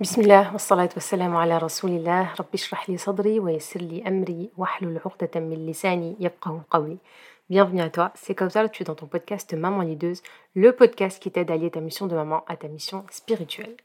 بسم الله والصلاة والسلام على رسول الله رب اشرح لي صدري ويسر لي أمري واحلل عقدة من لساني يفقه قولي Bienvenue à toi, c'est comme ça que tu es dans ton podcast Maman Lideuse, le podcast qui t'aide à lier ta mission de maman à ta mission spirituelle.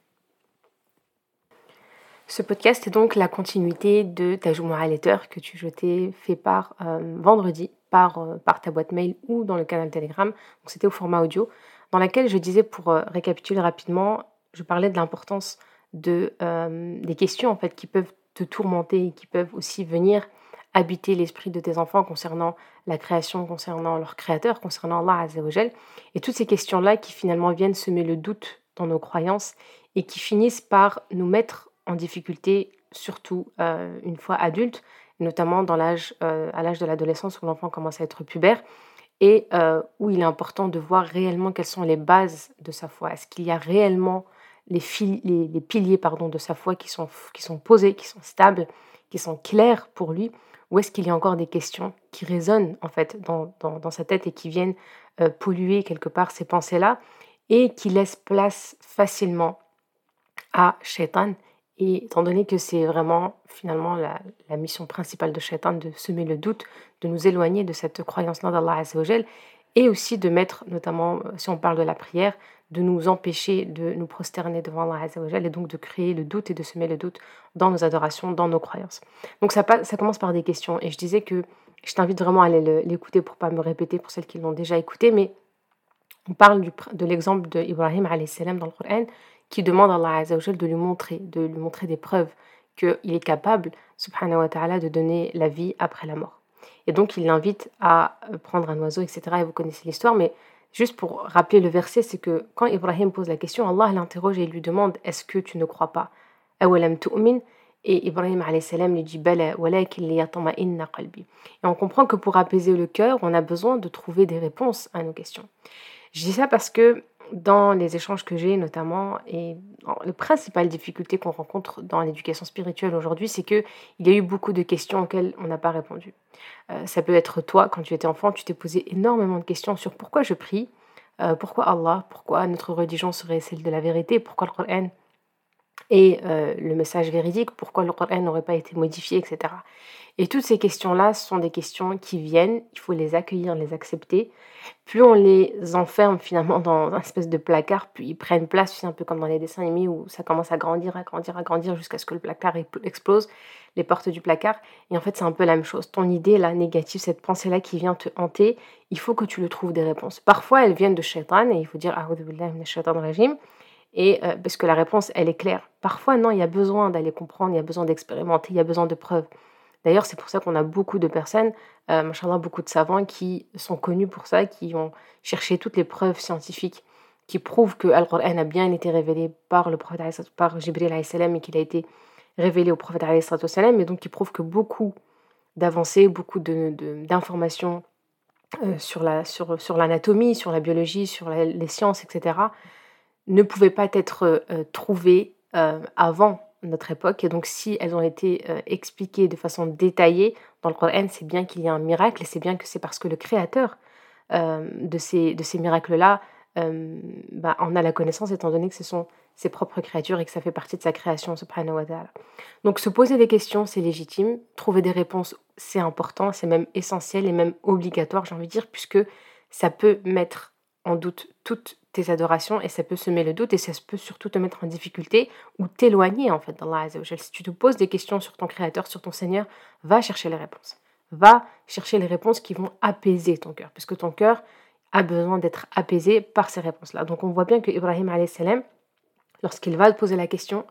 Ce podcast est donc la continuité de ta Jumu'ah Letter que tu jetais fait par euh, vendredi par, euh, par ta boîte mail ou dans le canal Telegram. Donc c'était au format audio dans laquelle je disais pour euh, récapituler rapidement, je parlais de l'importance de, euh, des questions en fait qui peuvent te tourmenter et qui peuvent aussi venir habiter l'esprit de tes enfants concernant la création, concernant leur créateur, concernant Allah Azzawajal. Et toutes ces questions-là qui finalement viennent semer le doute dans nos croyances et qui finissent par nous mettre en difficulté, surtout euh, une fois adulte, notamment dans l'âge, à l'âge de l'adolescence où l'enfant commence à être pubère et où il est important de voir réellement quelles sont les bases de sa foi. Est-ce qu'il y a réellement les, les, piliers pardon, de sa foi qui sont, qui sont posés, qui sont stables, qui sont clairs pour lui, ou est-ce qu'il y a encore des questions qui résonnent en fait dans, dans, sa tête et qui viennent euh, polluer quelque part ces pensées-là et qui laissent place facilement à Shaitan? Et étant donné que c'est vraiment finalement la, la, mission principale de Shaitan de semer le doute, de nous éloigner de cette croyance-là d'Allah et aussi de mettre, notamment si on parle de la prière, de nous empêcher de nous prosterner devant Allah Azzawajal et donc de créer le doute et de semer le doute dans nos adorations, dans nos croyances. Donc ça, ça commence par des questions et je disais que je t'invite vraiment à aller l'écouter pour pas me répéter pour celles qui l'ont déjà écouté, mais on parle du, de l'exemple d'Ibrahim dans le Coran qui demande à Allah de lui montrer, de lui montrer des preuves qu'il est capable, subhanahu wa ta'ala, de donner la vie après la mort. Et donc il l'invite à prendre un oiseau, etc. Et vous connaissez l'histoire, mais Juste pour rappeler le verset, c'est que quand Ibrahim pose la question, Allah l'interroge et lui demande Est-ce que tu ne crois pas? Et Ibrahim lui dit Et on comprend que pour apaiser le cœur, on a besoin de trouver des réponses à nos questions. Je dis ça parce que dans les échanges que j'ai notamment, et la principale difficulté qu'on rencontre dans l'éducation spirituelle aujourd'hui, c'est qu'il y a eu beaucoup de questions auxquelles on n'a pas répondu. Euh, ça peut être toi, quand tu étais enfant, tu t'es posé énormément de questions sur pourquoi je prie, euh, pourquoi Allah, pourquoi notre religion serait celle de la vérité, pourquoi le Coran et euh, le message véridique, pourquoi le Coran n'aurait pas été modifié, etc. Et toutes ces questions-là sont des questions qui viennent, il faut les accueillir, les accepter. Plus on les enferme finalement dans un espèce de placard, puis ils prennent place, c'est un peu comme dans les dessins animés où ça commence à grandir, à grandir, à grandir jusqu'à ce que le placard explose, les portes du placard. Et en fait, c'est un peu la même chose. Ton idée là, négative, cette pensée-là qui vient te hanter, il faut que tu le trouves des réponses. Parfois, elles viennent de shaitan et il faut dire ah shaitan régime. Et euh, parce que la réponse, elle est claire. Parfois, non, il y a besoin d'aller comprendre, il y a besoin d'expérimenter, il y a besoin de preuves. D'ailleurs, c'est pour ça qu'on a beaucoup de personnes, euh, beaucoup de savants qui sont connus pour ça, qui ont cherché toutes les preuves scientifiques qui prouvent que Al-Qur'an a bien été révélé par le prophète, par Jibril et qu'il a été révélé au prophète et donc qui prouvent que beaucoup d'avancées, beaucoup d'informations de, euh, sur l'anatomie, la, sur, sur la biologie, sur les sciences, etc., ne pouvaient pas être euh, trouvées euh, avant notre époque. Et donc, si elles ont été euh, expliquées de façon détaillée dans le Coran, c'est bien qu'il y a un miracle et c'est bien que c'est parce que le créateur de ces, de ces miracles-là bah, en a la connaissance, étant donné que ce sont ses propres créatures et que ça fait partie de sa création, subhanahu wa. Donc, se poser des questions, c'est légitime. Trouver des réponses, c'est important, c'est même essentiel et même obligatoire, j'ai envie de dire, puisque ça peut mettre en doute toutes tes adorations et ça peut semer le doute et ça peut surtout te mettre en difficulté ou t'éloigner en fait d'Allah Azzawajal. Si tu te poses des questions sur ton Créateur, sur ton Seigneur, va chercher les réponses. Va chercher les réponses qui vont apaiser ton cœur, puisque ton cœur a besoin d'être apaisé par ces réponses-là. Donc on voit bien que Ibrahim salam, lorsqu'il va poser la question,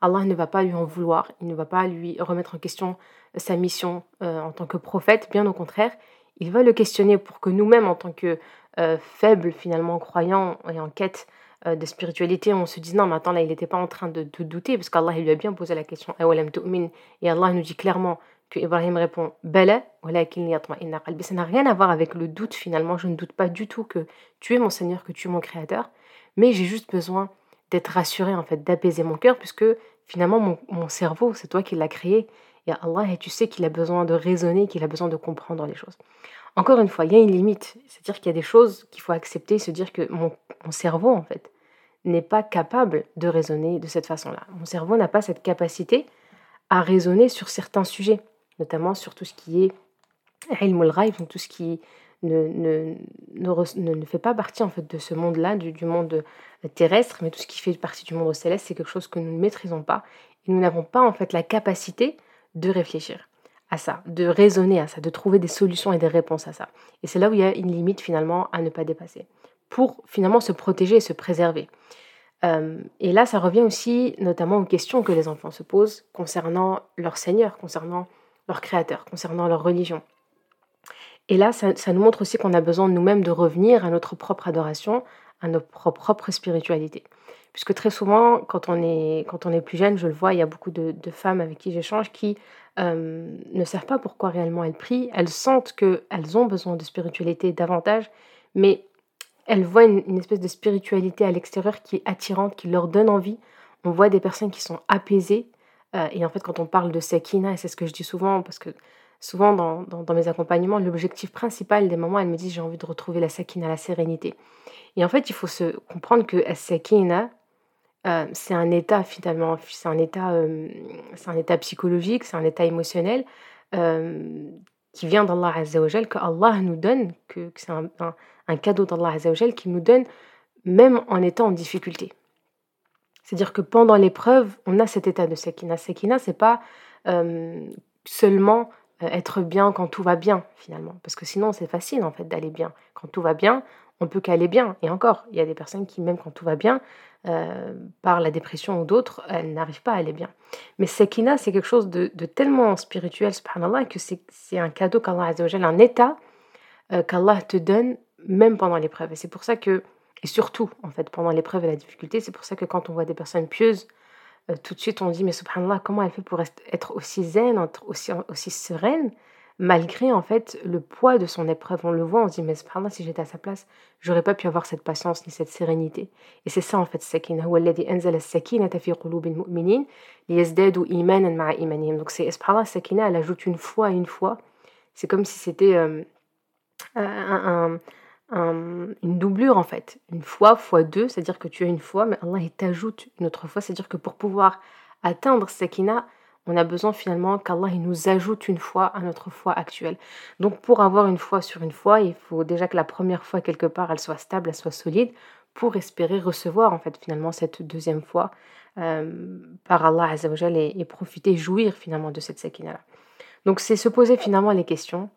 Allah ne va pas lui en vouloir, il ne va pas lui remettre en question sa mission euh, en tant que prophète, bien au contraire, il va le questionner pour que nous-mêmes, en tant que euh, faibles finalement croyants et en quête euh, de spiritualité, on se dise non, mais attends, là, il n'était pas en train de, douter, parce qu'Allah, il lui a bien posé la question, et Allah nous dit clairement que Ibrahim répond Bala, ça n'a rien à voir avec le doute finalement, je ne doute pas du tout que tu es mon Seigneur, que tu es mon Créateur, mais j'ai juste besoin d'être rassuré, en fait, d'apaiser mon cœur, puisque finalement, mon, mon cerveau, c'est toi qui l'as créé, et Allah, et tu sais qu'il a besoin de raisonner, qu'il a besoin de comprendre les choses. Encore une fois, il y a une limite. C'est-à-dire qu'il y a des choses qu'il faut accepter, se dire que mon, cerveau, en fait, n'est pas capable de raisonner de cette façon-là. Mon cerveau n'a pas cette capacité à raisonner sur certains sujets, notamment sur tout ce qui est ilm donc tout ce qui ne, ne, ne, ne, fait pas partie en fait de ce monde-là, du, du, monde terrestre, mais tout ce qui fait partie du monde céleste, c'est quelque chose que nous ne maîtrisons pas et nous n'avons pas en fait la capacité de réfléchir à ça, de raisonner à ça, de trouver des solutions et des réponses à ça. Et c'est là où il y a une limite finalement à ne pas dépasser pour finalement se protéger et se préserver. Euh, et là, ça revient aussi notamment aux questions que les enfants se posent concernant leur Seigneur, concernant leur Créateur, concernant leur religion. Et là, ça, nous montre aussi qu'on a besoin nous-mêmes de revenir à notre propre adoration, à notre propre spiritualité. Puisque très souvent, quand on est, quand on est plus jeune, je le vois, il y a beaucoup de, femmes avec qui j'échange qui euh, ne savent pas pourquoi réellement elles prient. Elles sentent qu'elles ont besoin de spiritualité davantage, mais elles voient une, espèce de spiritualité à l'extérieur qui est attirante, qui leur donne envie. On voit des personnes qui sont apaisées. Euh, et en fait, quand on parle de Sekina, et c'est ce que je dis souvent, parce que souvent dans, dans, mes accompagnements, l'objectif principal des mamans, elles me disent j'ai envie de retrouver la Sakina, la sérénité. Et en fait, il faut se comprendre que la Sakina, euh, c'est un état finalement, c'est un état, euh, c'est un état psychologique, c'est un état émotionnel qui vient d'Allah Azzawajal, que Allah nous donne, que, c'est un, un, cadeau d'Allah qui nous donne même en étant en difficulté. C'est-à-dire que pendant l'épreuve, on a cet état de Sakina. Sakina, c'est pas euh, seulement euh, être bien quand tout va bien, finalement. Parce que sinon, c'est facile, en fait, d'aller bien. Quand tout va bien, on peut qu'aller bien. Et encore, il y a des personnes qui, même quand tout va bien, euh, par la dépression ou d'autres, elles n'arrivent pas à aller bien. Mais Sekina, c'est quelque chose de, tellement spirituel, subhanallah, que c'est un cadeau qu'Allah un état euh, qu'Allah te donne même pendant l'épreuve. Et c'est pour ça que, et surtout, en fait, pendant l'épreuve et la difficulté, c'est pour ça que quand on voit des personnes pieuses, euh, tout de suite on dit, mais subhanallah, comment elle fait pour être aussi zen, aussi, aussi sereine malgré en fait le poids de son épreuve. On le voit, on se dit, mais si j'étais à sa place, j'aurais pas pu avoir cette patience ni cette sérénité. Et c'est ça en fait, sakina. Donc c'est, sakina, elle ajoute une fois à une fois. C'est comme si c'était euh, un, une doublure en fait. Une fois, fois deux, c'est-à-dire que tu as une fois, mais Allah t'ajoute une autre fois. C'est-à-dire que pour pouvoir atteindre sakina, on a besoin finalement qu'Allah nous ajoute une foi à notre foi actuelle. Donc pour avoir une foi sur une foi, il faut déjà que la première foi quelque part elle soit stable, elle soit solide pour espérer recevoir en fait finalement cette deuxième foi euh, par Allah Azzawajal et, profiter, jouir finalement de cette sakina là. Donc c'est se poser finalement les questions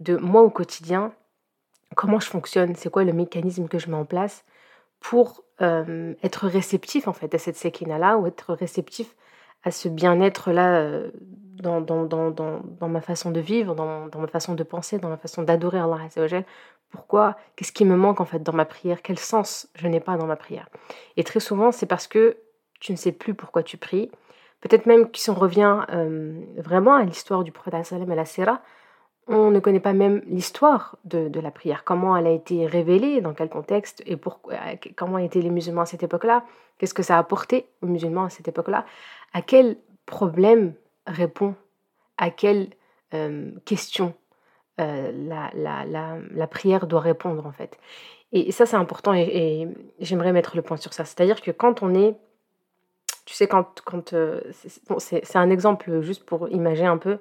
de moi au quotidien, comment je fonctionne, c'est quoi le mécanisme que je mets en place pour euh, être réceptif en fait à cette sakina là ou être réceptif à ce bien-être-là euh, dans, dans, dans, dans, ma façon de vivre, dans, ma façon de penser, dans ma façon d'adorer Allah Azzawajal. Pourquoi? Qu'est-ce qui me manque en fait dans ma prière? Quel sens je n'ai pas dans ma prière? Et très souvent, c'est parce que tu ne sais plus pourquoi tu pries. Peut-être même si on revient euh, vraiment à l'histoire du prophète et la Sira, on ne connaît pas même l'histoire de, la prière, comment elle a été révélée, dans quel contexte, et pourquoi, comment étaient les musulmans à cette époque-là, qu'est-ce que ça a apporté aux musulmans à cette époque-là, à quel problème répond, à quelle euh, question euh, la, prière doit répondre en fait. Et, ça c'est important et, j'aimerais mettre le point sur ça. C'est-à-dire que quand on est, tu sais, quand, quand euh, c'est un exemple juste pour imaginer un peu,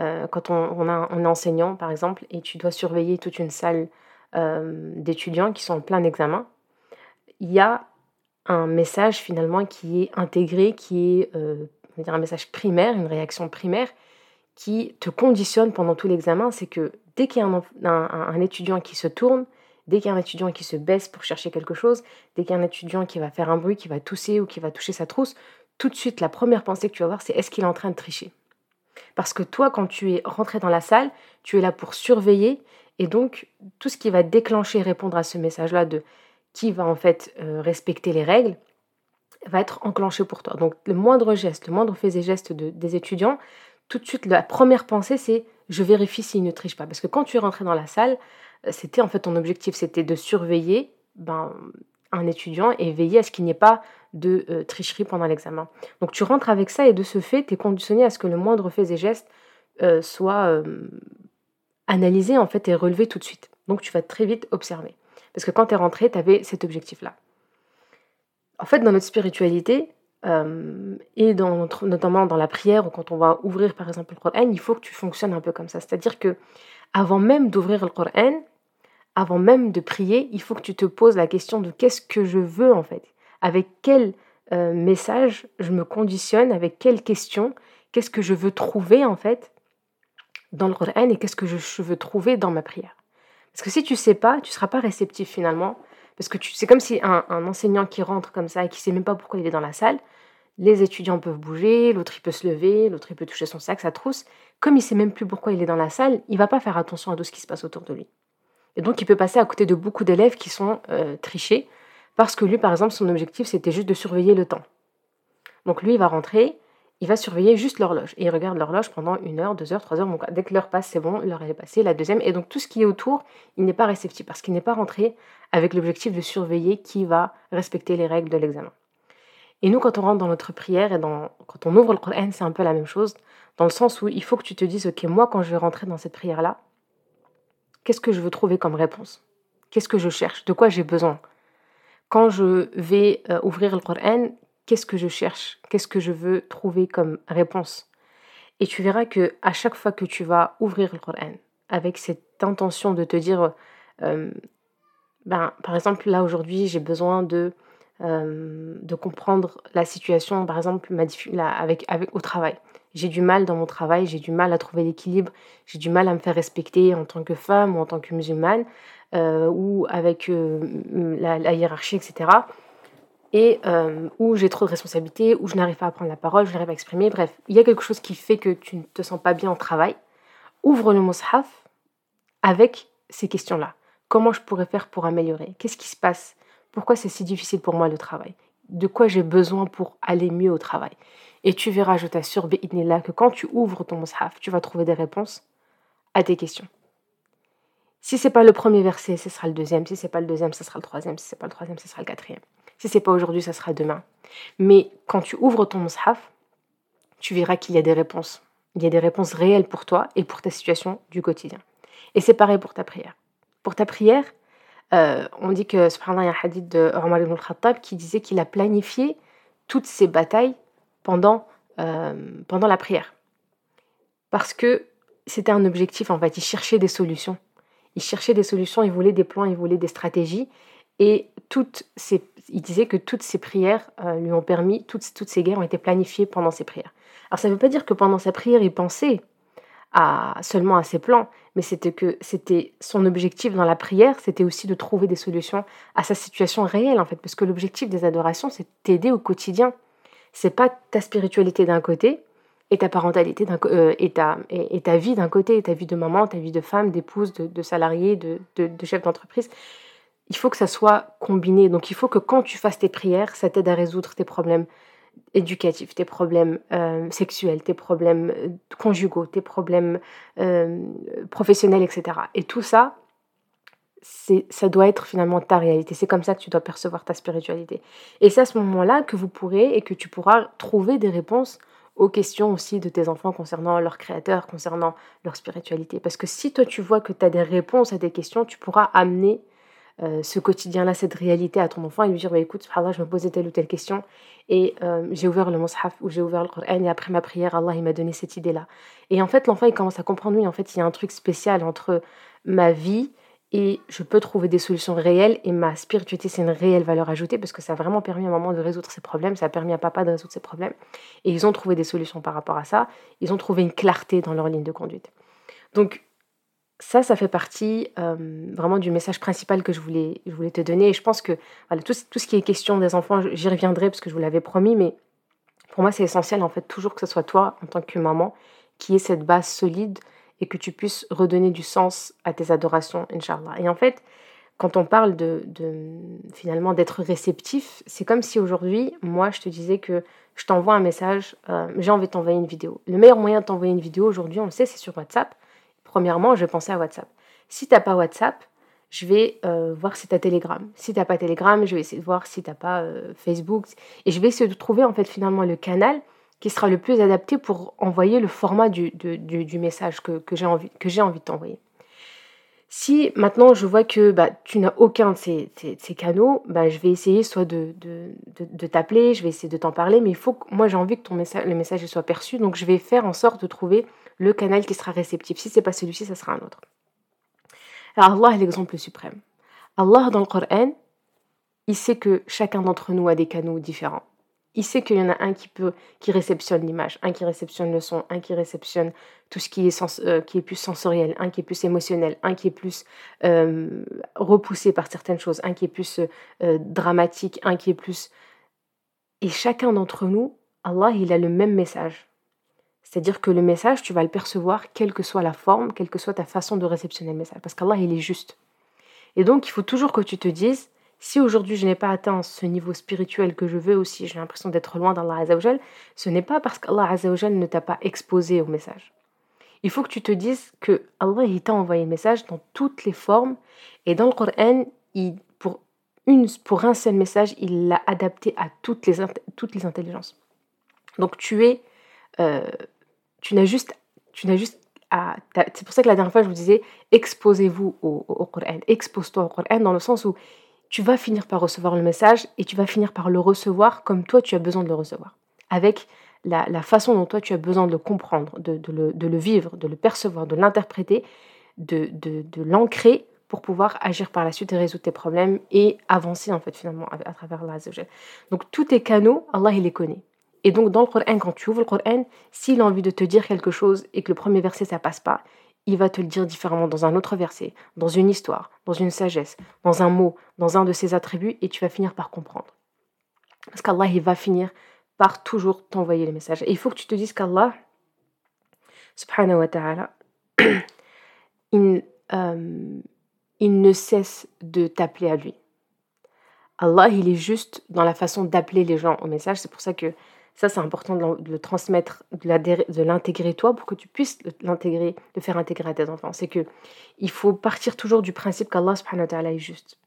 euh, quand on, a, est enseignant, par exemple, et tu dois surveiller toute une salle euh, d'étudiants qui sont en plein examen, il y a un message finalement qui est intégré, qui est euh, un message primaire, une réaction primaire, qui te conditionne pendant tout l'examen. C'est que dès qu'il y a un, étudiant qui se tourne, dès qu'il y a un étudiant qui se baisse pour chercher quelque chose, dès qu'il y a un étudiant qui va faire un bruit, qui va tousser ou qui va toucher sa trousse, tout de suite, la première pensée que tu vas avoir, c'est est-ce qu'il est en train de tricher? Parce que toi, quand tu es rentré dans la salle, tu es là pour surveiller. Et donc, tout ce qui va déclencher, répondre à ce message-là de qui va en fait euh, respecter les règles, va être enclenché pour toi. Donc, le moindre geste, le moindre fait et geste des étudiants, tout de suite, la première pensée, c'est je vérifie s'ils ne trichent pas. Parce que quand tu es rentré dans la salle, euh, c'était en fait ton objectif, c'était de surveiller ben, un étudiant et veiller à ce qu'il n'y ait pas de euh, tricherie pendant l'examen. Donc tu rentres avec ça et de ce fait, tu es conditionné à ce que le moindre fait et geste euh, soit euh, analysé en fait et relevé tout de suite. Donc tu vas très vite observer. Parce que quand tu es rentré, tu avais cet objectif-là. en fait, dans notre spiritualité, euh, et notamment dans la prière ou quand on va ouvrir par exemple le Coran, il faut que tu fonctionnes un peu comme ça. C'est-à-dire que avant même d'ouvrir le Coran, avant même de prier, il faut que tu te poses la question de qu'est-ce que je veux en fait, avec quel euh, message je me conditionne, avec quelle question, qu'est-ce que je veux trouver en fait dans le Coran et qu'est-ce que je veux trouver dans ma prière. Parce que si tu sais pas, tu seras pas réceptif finalement. Parce que c'est comme si un, enseignant qui rentre comme ça et qui sait même pas pourquoi il est dans la salle, les étudiants peuvent bouger, l'autre il peut se lever, l'autre il peut toucher son sac, sa trousse. Comme il sait même plus pourquoi il est dans la salle, il va pas faire attention à tout ce qui se passe autour de lui. Et donc il peut passer à côté de beaucoup d'élèves qui sont euh, trichés parce que lui, par exemple, son objectif c'était juste de surveiller le temps. Donc lui, il va rentrer, il va surveiller juste l'horloge. Et il regarde l'horloge pendant une heure, deux heures, trois heures. Donc dès que l'heure passe, c'est bon, l'heure est passée, la deuxième. Et donc tout ce qui est autour, il n'est pas réceptif parce qu'il n'est pas rentré avec l'objectif de surveiller qui va respecter les règles de l'examen. Et nous, quand on rentre dans notre prière et quand on ouvre le Coran, c'est un peu la même chose, dans le sens où il faut que tu te dises, ok, moi, quand je vais rentrer dans cette prière-là, qu'est-ce que je veux trouver comme réponse? Qu'est-ce que je cherche? De quoi j'ai besoin? Quand je vais euh, ouvrir le Coran, qu'est-ce que je cherche, qu'est-ce que je veux trouver comme réponse? Et tu verras que à chaque fois que tu vas ouvrir le Coran avec cette intention de te dire, euh, ben, par exemple, là aujourd'hui, j'ai besoin de, euh, de comprendre la situation, par exemple, ma, avec, avec, au travail. J'ai du mal dans mon travail, j'ai du mal à trouver l'équilibre, j'ai du mal à me faire respecter en tant que femme ou en tant que musulmane, ou avec la, la, hiérarchie, etc et euh, où j'ai trop de responsabilités, où je n'arrive pas à prendre la parole, je n'arrive à exprimer. Bref, il y a quelque chose qui fait que tu ne te sens pas bien au travail. Ouvre le mushaf avec ces questions-là. Comment je pourrais faire pour améliorer? Qu'est-ce qui se passe? Pourquoi c'est si difficile pour moi le travail? De quoi j'ai besoin pour aller mieux au travail? Et tu verras, je t'assure, là que quand tu ouvres ton mushaf, tu vas trouver des réponses à tes questions. Si c'est pas le premier verset, ce sera le deuxième. Si c'est pas le deuxième, ce sera le troisième. Si c'est pas le troisième, ce sera le quatrième. Si c'est pas aujourd'hui, ça sera demain. Mais quand tu ouvres ton mushaf, tu verras qu'il y a des réponses. Il y a des réponses réelles pour toi et pour ta situation du quotidien. Et c'est pareil pour ta prière. Pour ta prière, euh, on dit que, subhanallah, il y a un hadith de Omar ibn al-Khattab qui disait qu'il a planifié toutes ses batailles pendant, euh, pendant la prière. Parce que c'était un objectif, en fait, il cherchait des solutions. Il cherchait des solutions, il voulait des plans, il voulait des stratégies. Et toutes ces, il disait que toutes ces prières euh, lui ont permis, toutes, toutes ces guerres ont été planifiées pendant ses prières. Alors ça ne veut pas dire que pendant sa prière, il pensait à, seulement à ses plans, mais c'était que c'était son objectif dans la prière, c'était aussi de trouver des solutions à sa situation réelle en fait, parce que l'objectif des adorations, c'est t'aider au quotidien. C'est pas ta spiritualité d'un côté et ta parentalité euh, et, ta, et, ta vie d'un côté, et ta vie de maman, ta vie de femme, d'épouse, de, salarié, de, de, chef d'entreprise il faut que ça soit combiné. Donc il faut que quand tu fasses tes prières, ça t'aide à résoudre tes problèmes éducatifs, tes problèmes euh, sexuels, tes problèmes euh, conjugaux, tes problèmes professionnels, etc. Et tout ça, ça doit être finalement ta réalité. C'est comme ça que tu dois percevoir ta spiritualité. Et c'est à ce moment-là que vous pourrez et que tu pourras trouver des réponses aux questions aussi de tes enfants concernant leur créateur, concernant leur spiritualité. Parce que si toi tu vois que tu as des réponses à tes questions, tu pourras amener euh, ce quotidien-là, cette réalité à ton enfant et lui dire bah, écoute, je me posais telle ou telle question et euh, j'ai ouvert le mushaf ou j'ai ouvert le Coran et après ma prière, Allah il m'a donné cette idée-là. Et en fait, l'enfant il commence à comprendre oui, en fait, il y a un truc spécial entre ma vie et je peux trouver des solutions réelles et ma spiritualité c'est une réelle valeur ajoutée parce que ça a vraiment permis à maman de résoudre ses problèmes, ça a permis à papa de résoudre ses problèmes et ils ont trouvé des solutions par rapport à ça, ils ont trouvé une clarté dans leur ligne de conduite. Donc ça, ça fait partie euh, vraiment du message principal que je voulais, te donner. Et je pense que tout, tout ce qui est question des enfants, j'y reviendrai parce que je vous l'avais promis, mais pour moi, c'est essentiel en fait toujours que ce soit toi, en tant que maman, qui ait cette base solide et que tu puisses redonner du sens à tes adorations, Inch'Allah. Et en fait, quand on parle de, finalement d'être réceptif, c'est comme si aujourd'hui, moi, je te disais que je t'envoie un message, euh, j'ai envie de t'envoyer une vidéo. Le meilleur moyen de t'envoyer une vidéo aujourd'hui, on le sait, c'est sur WhatsApp. Premièrement, je vais penser à WhatsApp. Si tu n'as pas WhatsApp, je vais euh, voir si tu as Telegram. Si tu pas Telegram, je vais essayer de voir si tu pas euh, Facebook. Et je vais essayer de trouver en fait finalement le canal qui sera le plus adapté pour envoyer le format du, du, message que, que j'ai envie, envie de t'envoyer. Si maintenant je vois que bah, tu n'as aucun de ces, ces, canaux, bah, je vais essayer soit de, de, de, t'appeler, je vais essayer de t'en parler, mais il faut que, moi j'ai envie que ton message, le message soit perçu, donc je vais faire en sorte de trouver le canal qui sera réceptif. Si c'est pas celui-ci, ça sera un autre. Alors Allah est l'exemple suprême. Allah dans le Coran, il sait que chacun d'entre nous a des canaux différents il sait qu'il y en a un qui peut qui réceptionne l'image, un qui réceptionne le son, un qui réceptionne tout ce qui est, euh, qui est plus sensoriel, un qui est plus émotionnel, un qui est plus euh, repoussé par certaines choses, un qui est plus euh, dramatique, un qui est plus... Et chacun d'entre nous, Allah, il a le même message. C'est-à-dire que le message, tu vas le percevoir quelle que soit la forme, quelle que soit ta façon de réceptionner le message. Parce qu'Allah, il est juste. Et donc, il faut toujours que tu te dises, si aujourd'hui je n'ai pas atteint ce niveau spirituel que je veux aussi, j'ai l'impression d'être loin d'Allah Azzawajal, ce n'est pas parce qu'Allah Azzawajal ne t'a pas exposé au message. Il faut que tu te dises que Allah t'a envoyé le message dans toutes les formes et dans le Coran, pour, pour un seul message, il l'a adapté à toutes les, toutes les intelligences. Donc tu es, euh, tu n'as juste, tu n'as c'est pour ça que la dernière fois je vous disais, exposez-vous au, au Coran, expose-toi au Coran dans le sens où tu vas finir par recevoir le message et tu vas finir par le recevoir comme toi tu as besoin de le recevoir. Avec la, façon dont toi tu as besoin de le comprendre, de, le, vivre, de le percevoir, de l'interpréter, de, l'ancrer pour pouvoir agir par la suite et résoudre tes problèmes et avancer en fait finalement à, travers la Donc tous tes canaux, Allah il les connaît. Et donc dans le Coran, quand tu ouvres le Coran, s'il a envie de te dire quelque chose et que le premier verset ça passe pas, il va te le dire différemment dans un autre verset, dans une histoire, dans une sagesse, dans un mot, dans un de ses attributs, et tu vas finir par comprendre. Parce qu'Allah, il va finir par toujours t'envoyer les messages. Et il faut que tu te dises qu'Allah, subhanahu wa ta'ala, il, euh, il ne cesse de t'appeler à lui. Allah, il est juste dans la façon d'appeler les gens au message. C'est pour ça que ça, c'est important de le transmettre, de l'intégrer toi pour que tu puisses l'intégrer, le faire intégrer à tes enfants. C'est que il faut partir toujours du principe qu'Allah subhanahu wa ta'ala est juste.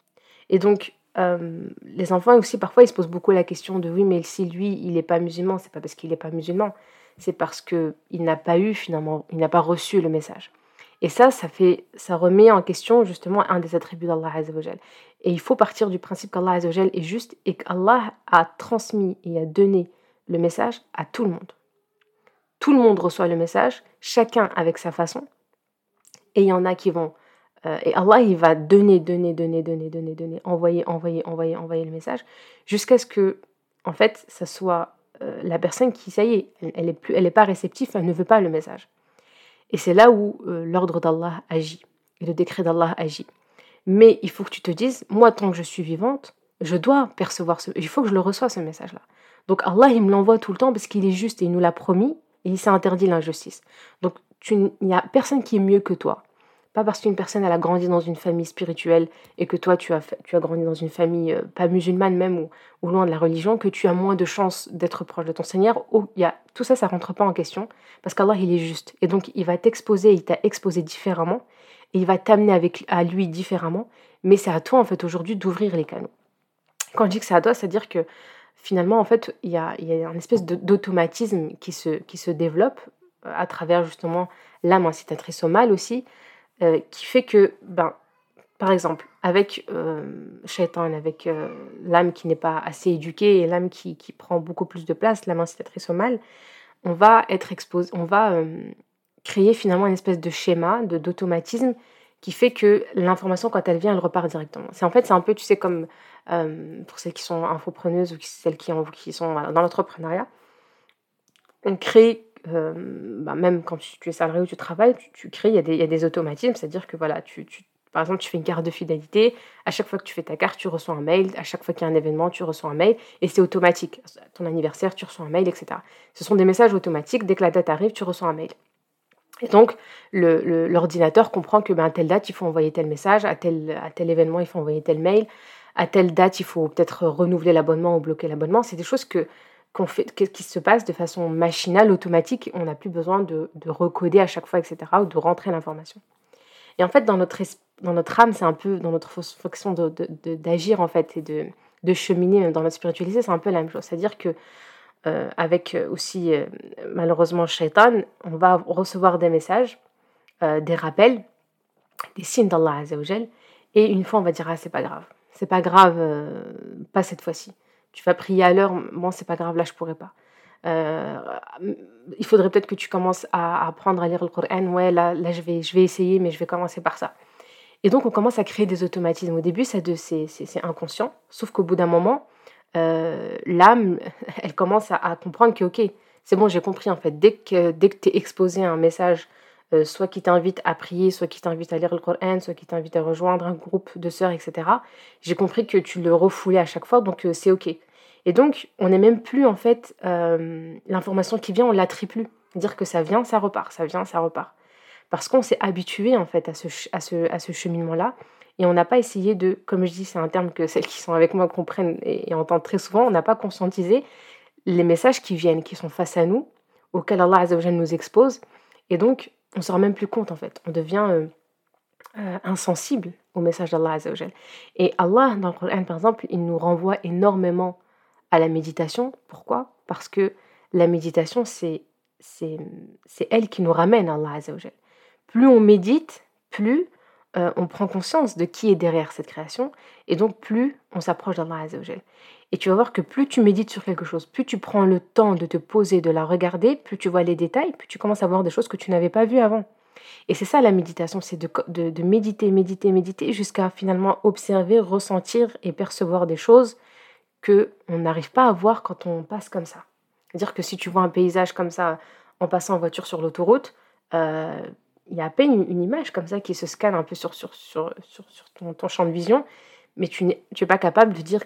Et donc, euh, les enfants aussi, parfois, ils se posent beaucoup la question de oui, mais si lui, il n'est pas musulman, c'est pas parce qu'il n'est pas musulman, c'est parce qu'il n'a pas eu finalement, il n'a pas reçu le message. Et ça, ça, fait, ça remet en question justement un des attributs d'Allah Azzawajal. Et il faut partir du principe qu'Allah Azzawajal est juste et qu'Allah a transmis et a donné le message à tout le monde. Tout le monde reçoit le message, chacun avec sa façon. Et il y en a qui vont... Euh, et Allah, il va donner, donner, donner, donner, donner, donner, envoyer, envoyer, envoyer, envoyer le message, jusqu'à ce que, en fait, ça soit euh, la personne qui, ça y est, elle n'est elle pas réceptive, elle ne veut pas le message. Et c'est là où euh, l'ordre d'Allah agit, et le décret d'Allah agit. Mais il faut que tu te dises, moi, tant que je suis vivante, je dois percevoir ce... Il faut que je le reçoive, ce message-là. Donc Allah, il me l'envoie tout le temps parce qu'il est juste et il nous l'a promis et il s'est interdit l'injustice. Donc il n'y a personne qui est mieux que toi. Pas parce qu'une personne elle a grandi dans une famille spirituelle et que toi tu as, tu as grandi dans une famille euh, pas musulmane même ou, loin de la religion que tu as moins de chances d'être proche de ton Seigneur. Oh, y a, tout ça, ça rentre pas en question parce qu'Allah il est juste et donc il va t'exposer, il t'a exposé différemment et il va t'amener avec à lui différemment. Mais c'est à toi en fait aujourd'hui d'ouvrir les canaux. Quand je dis que c'est à toi, c'est-à-dire que finalement, en fait, il y a, une espèce d'automatisme qui se, qui se développe euh, à travers justement l'âme incitatrice au mal aussi, euh, qui fait que, ben, par exemple, avec euh, avec euh, l'âme qui n'est pas assez éduquée et l'âme qui, qui, prend beaucoup plus de place, l'âme incitatrice au mal, on va être exposé, on va créer finalement une espèce de schéma, d'automatisme qui fait que l'information, quand elle vient, elle repart directement. C'est en fait, c'est un peu, tu sais, comme euh, pour celles qui sont infopreneuses ou celles qui, qui sont dans l'entrepreneuriat. On crée, euh, bah, même quand tu, es salarié ou tu travailles, tu, crées, il y, a des, il y, a des automatismes, c'est-à-dire que voilà, tu, par exemple, tu fais une carte de fidélité, à chaque fois que tu fais ta carte, tu reçois un mail, à chaque fois qu'il y a un événement, tu reçois un mail, et c'est automatique. Ton anniversaire, tu reçois un mail, etc. Ce sont des messages automatiques, dès que la date arrive, tu reçois un mail. Et donc, l'ordinateur comprend que ben, à telle date, il faut envoyer tel message, à tel, à tel événement, il faut envoyer tel mail, à telle date, il faut peut-être renouveler l'abonnement ou bloquer l'abonnement. C'est des choses que, fait, qui se passent de façon machinale, automatique. On n'a plus besoin de, de, recoder à chaque fois, etc., ou de rentrer l'information. Et en fait, dans notre, dans notre âme, c'est un peu, dans notre fonction d'agir, en fait, et de, de cheminer dans notre spiritualité, c'est un peu la même chose. C'est-à-dire que euh, avec aussi euh, malheureusement Shaitan, on va recevoir des messages, euh, des rappels, des signes d'Allah Azzawajal. Et une fois, on va dire, ah, c'est pas grave. C'est pas grave, euh, pas cette fois-ci. Tu vas prier à l'heure, bon, c'est pas grave, là, je pourrais pas. Euh, il faudrait peut-être que tu commences à apprendre à lire le Coran. Ouais, là, là je, vais, je vais essayer, mais je vais commencer par ça. Et donc, on commence à créer des automatismes. Au début, c'est inconscient, sauf qu'au bout d'un moment, euh, l'âme, elle commence à, comprendre que, ok, c'est bon, j'ai compris en fait. Dès que, dès que tu es exposé à un message, euh, soit qui t'invite à prier, soit qui t'invite à lire le Coran, soit qui t'invite à rejoindre un groupe de sœurs, etc., j'ai compris que tu le refoulais à chaque fois, donc c'est ok. Et donc, on n'est même plus, en fait, euh, l'information qui vient, on la plus. Dire que ça vient, ça repart, ça vient, ça repart. Parce qu'on s'est habitué, en fait, à ce, à ce, à ce cheminement-là. Et on n'a pas essayé de, comme je dis, c'est un terme que celles qui sont avec moi comprennent et, entendent très souvent, on n'a pas conscientisé les messages qui viennent, qui sont face à nous, auxquels Allah Azzawajal nous expose. Et donc, on ne se rend même plus compte, en fait. On devient euh, euh, insensible au message d'Allah Azzawajal. Et Allah, dans le Coran, par exemple, il nous renvoie énormément à la méditation. Pourquoi? Parce que la méditation, c'est elle qui nous ramène à Allah Azzawajal. Plus on médite, plus euh, on prend conscience de qui est derrière cette création, et donc plus on s'approche d'Allah Azzawajal. Et tu vas voir que plus tu médites sur quelque chose, plus tu prends le temps de te poser, de la regarder, plus tu vois les détails, plus tu commences à voir des choses que tu n'avais pas vues avant. Et c'est ça la méditation, c'est de, méditer, méditer, méditer, jusqu'à finalement observer, ressentir et percevoir des choses que on n'arrive pas à voir quand on passe comme ça. C'est-à-dire que si tu vois un paysage comme ça en passant en voiture sur l'autoroute, euh, il y a à peine une, image comme ça qui se scanne un peu sur, sur, sur, sur, ton, champ de vision, mais tu n'es pas capable de dire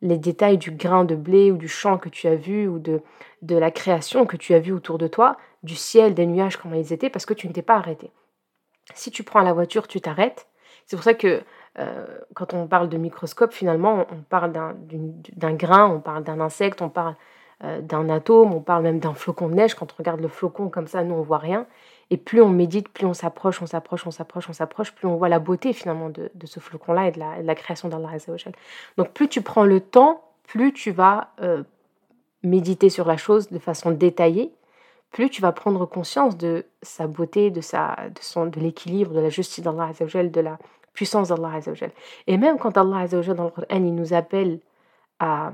les détails du grain de blé ou du champ que tu as vu ou de, de la création que tu as vu autour de toi, du ciel, des nuages, comment ils étaient, parce que tu ne t'es pas arrêté. Si tu prends la voiture, tu t'arrêtes. C'est pour ça que euh, quand on parle de microscope, finalement, on parle d'un grain, on parle d'un insecte, on parle euh, d'un atome, on parle même d'un flocon de neige. Quand on regarde le flocon comme ça, nous, on voit rien. Et plus on médite, plus on s'approche, on s'approche, on s'approche, on s'approche, plus on voit la beauté finalement de, ce flocon-là et de la, création d'Allah Azzawajal. Donc plus tu prends le temps, plus tu vas euh, méditer sur la chose de façon détaillée, plus tu vas prendre conscience de sa beauté, de, de, de l'équilibre, de la justice d'Allah Azzawajal, de la puissance d'Allah Azzawajal. Et même quand Allah Azzawajal dans le Coran, nous appelle à,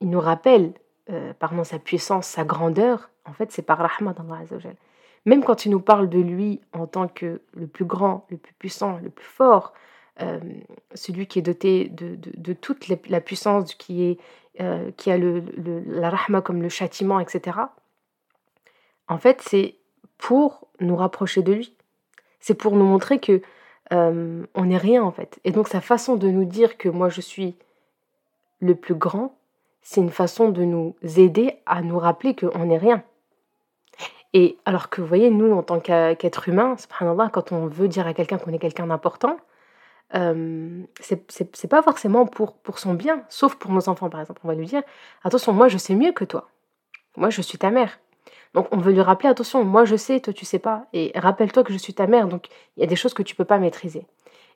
il nous rappelle, euh, pardon, sa puissance, sa grandeur, en fait, c'est par rahmat d'Allah Azzawajal. Même quand il nous parle de lui en tant que le plus grand, le plus puissant, le plus fort, euh, celui qui est doté de, toute la puissance, qui, euh, a le, la rahma comme le châtiment, etc. En fait, c'est pour nous rapprocher de lui. C'est pour nous montrer que euh, on n'est rien en fait. Et donc sa façon de nous dire que moi je suis le plus grand, c'est une façon de nous aider à nous rappeler qu'on n'est rien. Et alors que vous voyez, nous en tant qu'être humain, quand on veut dire à quelqu'un qu'on est quelqu'un d'important, euh, c'est pas forcément pour, pour son bien, sauf pour nos enfants par exemple. On va lui dire attention, moi je sais mieux que toi. Moi je suis ta mère. Donc on veut lui rappeler, attention, moi je sais, toi tu sais pas. Et rappelle-toi que je suis ta mère, donc il y a des choses que tu peux pas maîtriser.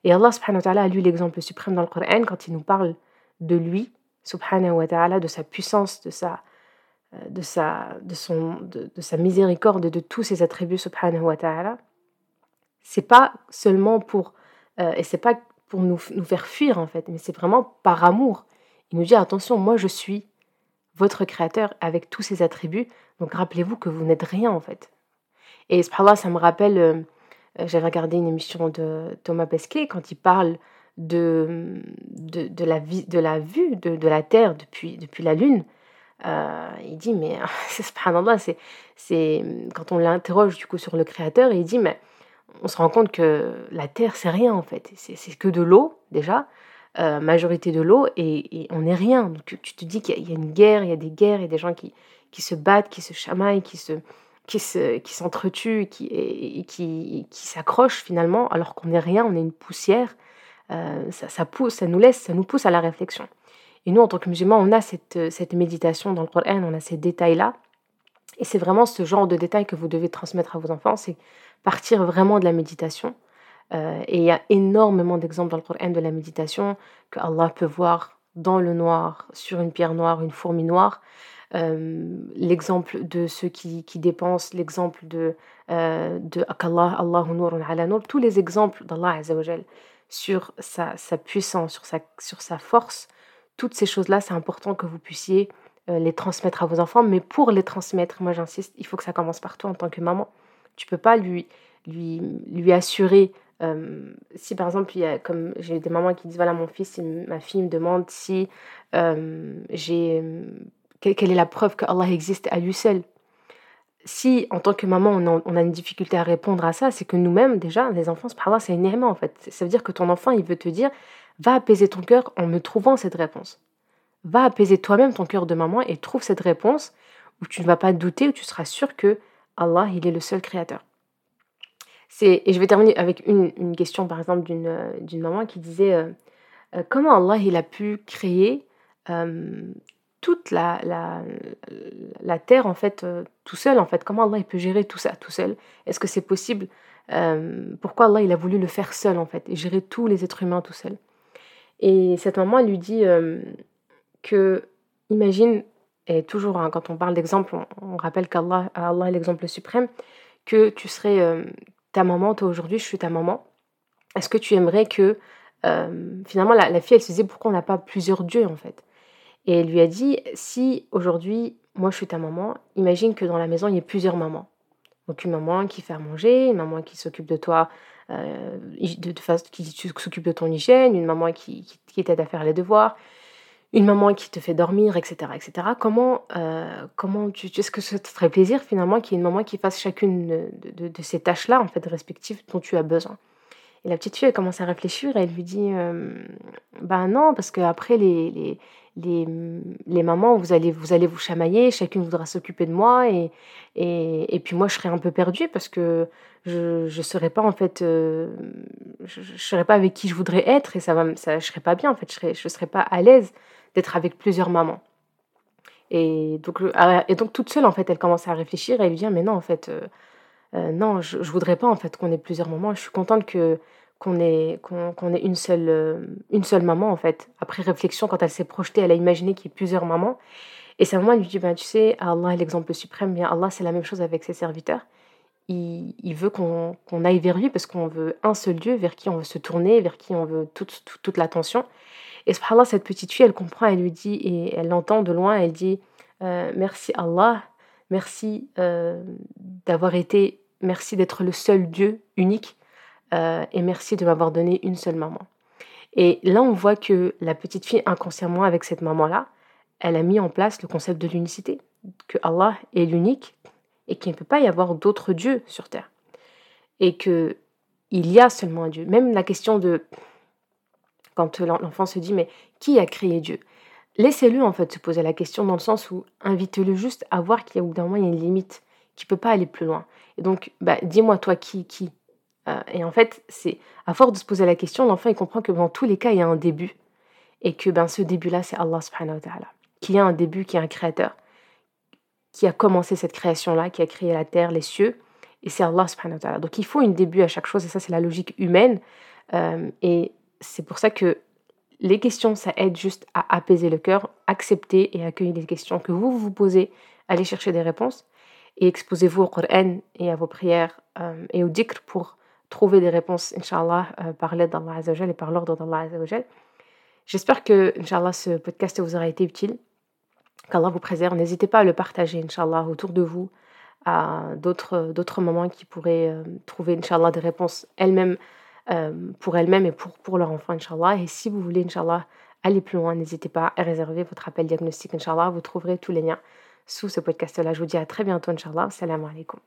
Et Allah subhanahu wa a lu l'exemple suprême dans le Coran quand il nous parle de lui, subhanahu wa ta'ala, de sa puissance, de sa, de sa, de son, de, sa miséricorde, de tous ses attributs subhanahu wa. C'est pas seulement pour, euh, et c'est pas pour nous, nous faire fuir en fait, mais c'est vraiment par amour. Il nous dit attention, moi je suis votre créateur avec tous ses attributs. Donc rappelez-vous que vous n'êtes rien en fait. Et subhanallah, ça me rappelle, euh, euh, j'avais regardé une émission de Thomas Pesquet quand il parle de, de, la, vie, de la vue de, de, la Terre depuis, depuis la Lune. Euh, il dit, mais subhanallah, c'est, c'est quand on l'interroge du coup sur le créateur, il dit, mais on se rend compte que la Terre, c'est rien en fait. C'est, c'est que de l'eau déjà. Euh, majorité de l'eau et, on n'est rien. Donc tu te dis qu'il y, a une guerre, il y a des guerres, il y a des gens qui, qui se battent, qui se chamaillent, qui se qui se, qui s'entretuent et, qui, qui s'accrochent finalement, alors qu'on n'est rien, on est une poussière. Euh, ça, pousse, ça nous laisse, ça nous pousse à la réflexion. Et nous, en tant que musulmans, on a cette, cette méditation dans le Coran, on a ces détails-là. Et c'est vraiment ce genre de détails que vous devez transmettre à vos enfants, c'est partir vraiment de la méditation, euh, et il y a énormément d'exemples dans le Coran de la méditation que Allah peut voir dans le noir, sur une pierre noire, une fourmi noire. l'exemple de ceux qui, qui dépensent, l'exemple de, de Allah, Allahu ala Nur, tous les exemples d'Allah Azzawajal sur sa, sa, puissance, sur sa, sur sa force, toutes ces choses-là, c'est important que vous puissiez les transmettre à vos enfants. Mais pour les transmettre, moi j'insiste, il faut que ça commence par toi en tant que maman. Tu peux pas lui, lui, lui assurer si par exemple, comme j'ai des mamans qui disent voilà, mon fils, ma fille me demande si j'ai. quelle est la preuve que Allah existe à lui seul Si en tant que maman, on a, une difficulté à répondre à ça, c'est que nous-mêmes, déjà, les enfants, c'est une en fait. Ça veut dire que ton enfant, il veut te dire va apaiser ton cœur en me trouvant cette réponse. Va apaiser toi-même ton cœur de maman et trouve cette réponse où tu ne vas pas douter, où tu seras sûr que Allah, il est le seul créateur. Et je vais terminer avec une, question, par exemple, d'une, euh, d'une maman qui disait euh, euh, comment Allah il a pu créer toute la, la, la, terre en fait tout seul en fait? Comment Allah il peut gérer tout ça tout seul? Est-ce que c'est possible? Pourquoi Allah il a voulu le faire seul en fait et gérer tous les êtres humains tout seul? Et cette maman lui dit que imagine et toujours hein, quand on parle d'exemple on, rappelle qu'Allah Allah est l'exemple suprême que tu serais ta maman, toi aujourd'hui, je suis ta maman. Est-ce que tu aimerais que. Euh, finalement, la, fille, elle se disait pourquoi on n'a pas plusieurs dieux en fait? Et elle lui a dit si aujourd'hui, moi je suis ta maman, imagine que dans la maison, il y ait plusieurs mamans. Donc une maman qui fait à manger, une maman qui s'occupe de toi, euh, de, qui s'occupe de ton hygiène, une maman qui, qui t'aide à faire les devoirs, une maman qui te fait dormir, etc. etc. Comment, euh, comment tu, est-ce que ça te ferait plaisir finalement qu'il y ait une maman qui fasse chacune de, ces tâches-là, en fait, respectives dont tu as besoin? Et la petite fille, elle commence à réfléchir et elle lui dit euh, Ben non, parce qu'après, les, les, les, les, mamans, vous allez, vous allez vous chamailler, chacune voudra s'occuper de moi et, et, et, puis moi, je serai un peu perdue parce que je ne serai pas, en fait, euh, je ne serai pas avec qui je voudrais être et ça va, ça, je serai pas bien, en fait, je serai, je serai pas à l'aise d'être avec plusieurs mamans. Et donc, ah, et donc toute seule, en fait, elle commence à réfléchir et elle lui dit, mais non, en fait, euh, euh, non, je, je voudrais pas, en fait, qu'on ait plusieurs mamans. Je suis contente que qu'on ait, qu'on, ait une seule, euh, une seule maman, en fait. Après réflexion, quand elle s'est projetée, elle a imaginé qu'il y ait plusieurs mamans. Et sa maman lui dit, ben, tu sais, Allah est l'exemple suprême, bien Allah, c'est la même chose avec ses serviteurs. Il, veut qu'on, aille vers lui parce qu'on veut un seul Dieu vers qui on veut se tourner, vers qui on veut toute, toute, toute l'attention. Et subhanallah, cette petite fille, elle comprend, elle lui dit, et elle l'entend de loin, elle dit euh, Merci Allah, merci d'avoir été, merci d'être le seul Dieu unique, euh, et merci de m'avoir donné une seule maman. Et là, on voit que la petite fille, inconsciemment, avec cette maman-là, elle a mis en place le concept de l'unicité, que Allah est l'unique et qu'il ne peut pas y avoir d'autres dieux sur terre. Et que il y a seulement un Dieu. Même la question de quand l'enfant se dit mais qui a créé Dieu? Laissez-le en fait se poser la question dans le sens où invitez-le juste à voir qu'il y a au bout d'un moment il y a une limite, qu'il peut pas aller plus loin. Et donc bah, dis-moi toi qui qui? Euh, Et en fait c'est à force de se poser la question, l'enfant il comprend que dans tous les cas il y a un début. Et que ben ce début là c'est Allah subhanahu wa ta'ala, qui a un début, qui est un créateur, qui a commencé cette création là, qui a créé la terre, les cieux et c'est Allah subhanahu wa ta'ala. Donc il faut un début à chaque chose et ça c'est la logique humaine. Euh, et c'est pour ça que les questions, ça aide juste à apaiser le cœur, accepter et accueillir les questions que vous vous posez, aller chercher des réponses et exposez-vous au Coran et à vos prières euh, et au dhikr pour trouver des réponses, Inch'Allah, euh, par l'aide d'Allah Azzawajal et par l'ordre d'Allah Azzawajal. J'espère que, Inch'Allah, ce podcast vous aura été utile, qu'Allah vous préserve. N'hésitez pas à le partager, Inch'Allah, autour de vous, à d'autres, d'autres moments qui pourraient euh, trouver, Inch'Allah, des réponses elles-mêmes pour elles-mêmes et pour, pour leur enfant, Inch'Allah. Et si vous voulez, Inch'Allah, aller plus loin, n'hésitez pas à réserver votre appel diagnostic, Inch'Allah. Vous trouverez tous les liens sous ce podcast-là. Je vous dis à très bientôt, Inch'Allah. Salam alaikum.